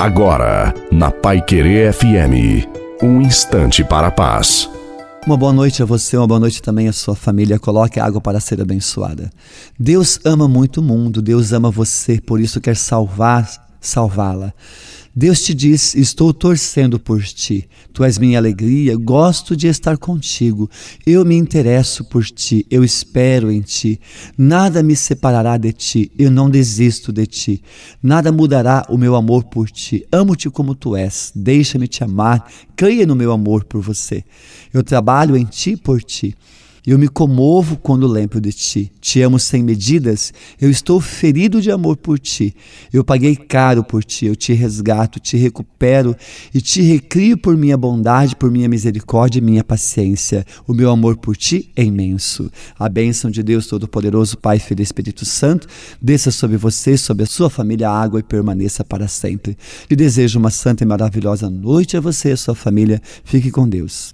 Agora, na Pai Querer FM, um instante para a paz. Uma boa noite a você, uma boa noite também à sua família. Coloque água para ser abençoada. Deus ama muito o mundo, Deus ama você, por isso quer salvar, salvá-la. Deus te diz: Estou torcendo por ti. Tu és minha alegria, gosto de estar contigo. Eu me interesso por ti, eu espero em ti. Nada me separará de ti, eu não desisto de ti. Nada mudará o meu amor por ti. Amo-te como tu és, deixa-me te amar, creia no meu amor por você. Eu trabalho em ti por ti. Eu me comovo quando lembro de ti. Te amo sem medidas. Eu estou ferido de amor por ti. Eu paguei caro por ti. Eu te resgato, te recupero e te recrio por minha bondade, por minha misericórdia e minha paciência. O meu amor por ti é imenso. A bênção de Deus Todo-Poderoso, Pai, Filho e Espírito Santo, desça sobre você, sobre a sua família, a água e permaneça para sempre. Lhe desejo uma santa e maravilhosa noite a você e a sua família. Fique com Deus.